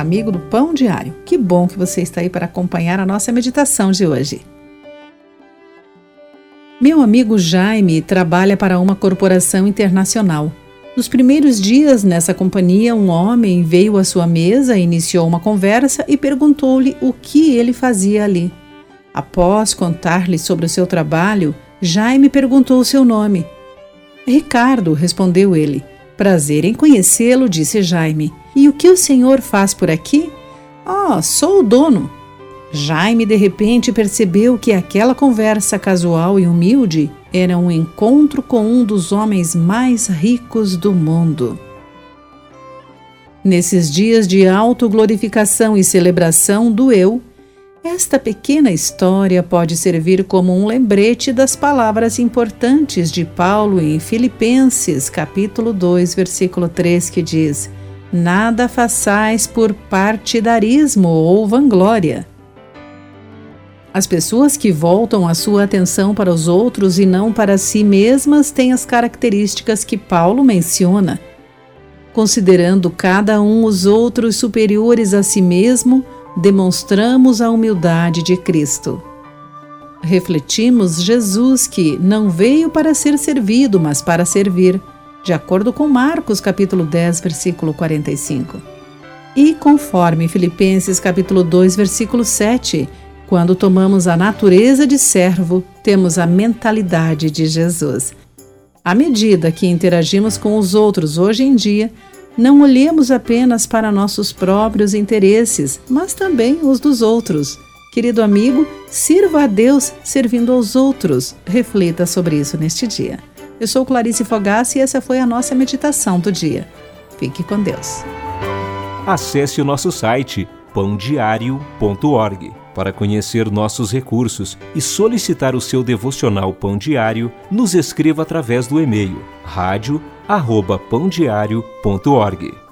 amigo do Pão Diário. Que bom que você está aí para acompanhar a nossa meditação de hoje. Meu amigo Jaime trabalha para uma corporação internacional. Nos primeiros dias nessa companhia, um homem veio à sua mesa, iniciou uma conversa e perguntou-lhe o que ele fazia ali. Após contar-lhe sobre o seu trabalho, Jaime perguntou o seu nome. Ricardo, respondeu ele. Prazer em conhecê-lo, disse Jaime. E o que o senhor faz por aqui? Ah, oh, sou o dono. Jaime de repente percebeu que aquela conversa casual e humilde era um encontro com um dos homens mais ricos do mundo. Nesses dias de autoglorificação e celebração do eu, esta pequena história pode servir como um lembrete das palavras importantes de Paulo em Filipenses, capítulo 2, versículo 3, que diz: Nada façais por partidarismo ou vanglória as pessoas que voltam a sua atenção para os outros e não para si mesmas têm as características que Paulo menciona. Considerando cada um os outros superiores a si mesmo, demonstramos a humildade de Cristo. Refletimos Jesus que não veio para ser servido, mas para servir, de acordo com Marcos capítulo 10, versículo 45. E conforme Filipenses capítulo 2, versículo 7, quando tomamos a natureza de servo, temos a mentalidade de Jesus. À medida que interagimos com os outros hoje em dia, não olhemos apenas para nossos próprios interesses, mas também os dos outros. Querido amigo, sirva a Deus servindo aos outros. Reflita sobre isso neste dia. Eu sou Clarice Fogassi e essa foi a nossa meditação do dia. Fique com Deus. Acesse o nosso site pãodiário.org para conhecer nossos recursos e solicitar o seu devocional Pão Diário, nos escreva através do e-mail rádio@pãodiario.org.